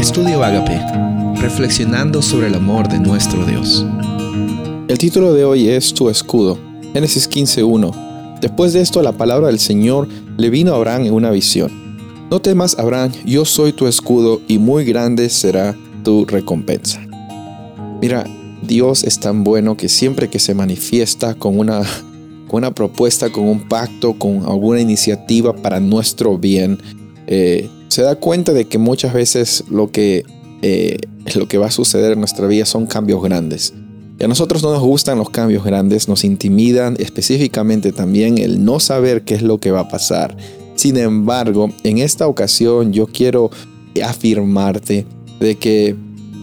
Estudio Agape, reflexionando sobre el amor de nuestro Dios. El título de hoy es Tu escudo, Génesis 15.1. Después de esto la palabra del Señor le vino a Abraham en una visión. No temas, Abraham, yo soy tu escudo y muy grande será tu recompensa. Mira, Dios es tan bueno que siempre que se manifiesta con una, con una propuesta, con un pacto, con alguna iniciativa para nuestro bien, eh, se da cuenta de que muchas veces lo que, eh, lo que va a suceder en nuestra vida son cambios grandes. Y a nosotros no nos gustan los cambios grandes, nos intimidan específicamente también el no saber qué es lo que va a pasar. Sin embargo, en esta ocasión yo quiero afirmarte de que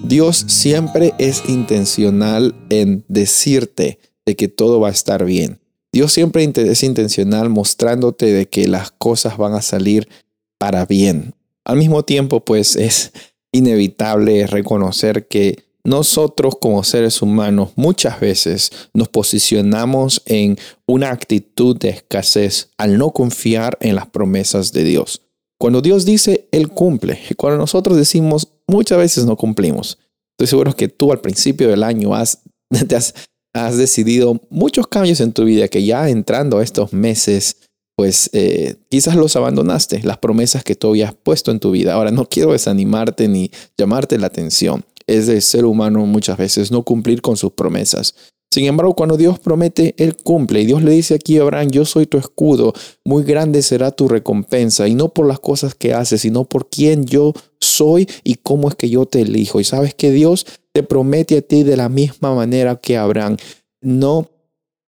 Dios siempre es intencional en decirte de que todo va a estar bien. Dios siempre es intencional mostrándote de que las cosas van a salir para bien. Al mismo tiempo, pues es inevitable reconocer que nosotros como seres humanos muchas veces nos posicionamos en una actitud de escasez al no confiar en las promesas de Dios. Cuando Dios dice, Él cumple. Cuando nosotros decimos, muchas veces no cumplimos. Estoy seguro que tú al principio del año has, has, has decidido muchos cambios en tu vida que ya entrando a estos meses pues eh, quizás los abandonaste, las promesas que tú habías puesto en tu vida. Ahora, no quiero desanimarte ni llamarte la atención. Es de ser humano muchas veces no cumplir con sus promesas. Sin embargo, cuando Dios promete, Él cumple. Y Dios le dice aquí a Abraham, yo soy tu escudo, muy grande será tu recompensa. Y no por las cosas que haces, sino por quién yo soy y cómo es que yo te elijo. Y sabes que Dios te promete a ti de la misma manera que Abraham. No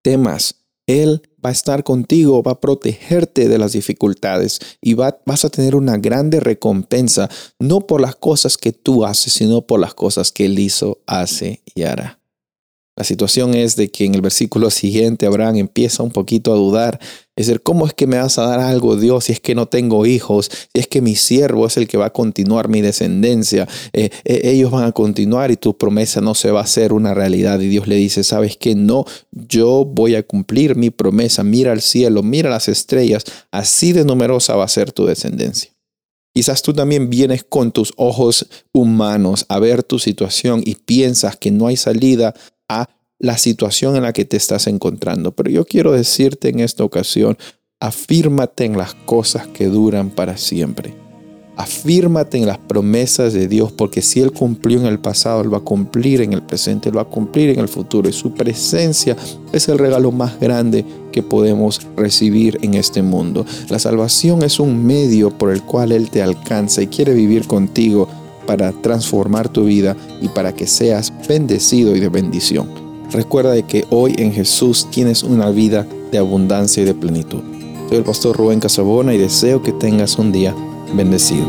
temas, él va a estar contigo, va a protegerte de las dificultades y va, vas a tener una grande recompensa, no por las cosas que tú haces, sino por las cosas que Él hizo, hace y hará. La situación es de que en el versículo siguiente Abraham empieza un poquito a dudar. Es decir, ¿cómo es que me vas a dar algo, Dios, si es que no tengo hijos? Si es que mi siervo es el que va a continuar mi descendencia. Eh, eh, ellos van a continuar y tu promesa no se va a hacer una realidad. Y Dios le dice, ¿sabes qué? No, yo voy a cumplir mi promesa. Mira al cielo, mira las estrellas. Así de numerosa va a ser tu descendencia. Quizás tú también vienes con tus ojos humanos a ver tu situación y piensas que no hay salida a la situación en la que te estás encontrando. Pero yo quiero decirte en esta ocasión, afírmate en las cosas que duran para siempre. Afírmate en las promesas de Dios, porque si Él cumplió en el pasado, Él va a cumplir en el presente, Él va a cumplir en el futuro. Y su presencia es el regalo más grande que podemos recibir en este mundo. La salvación es un medio por el cual Él te alcanza y quiere vivir contigo para transformar tu vida y para que seas bendecido y de bendición. Recuerda de que hoy en Jesús tienes una vida de abundancia y de plenitud. Soy el pastor Rubén Casabona y deseo que tengas un día bendecido.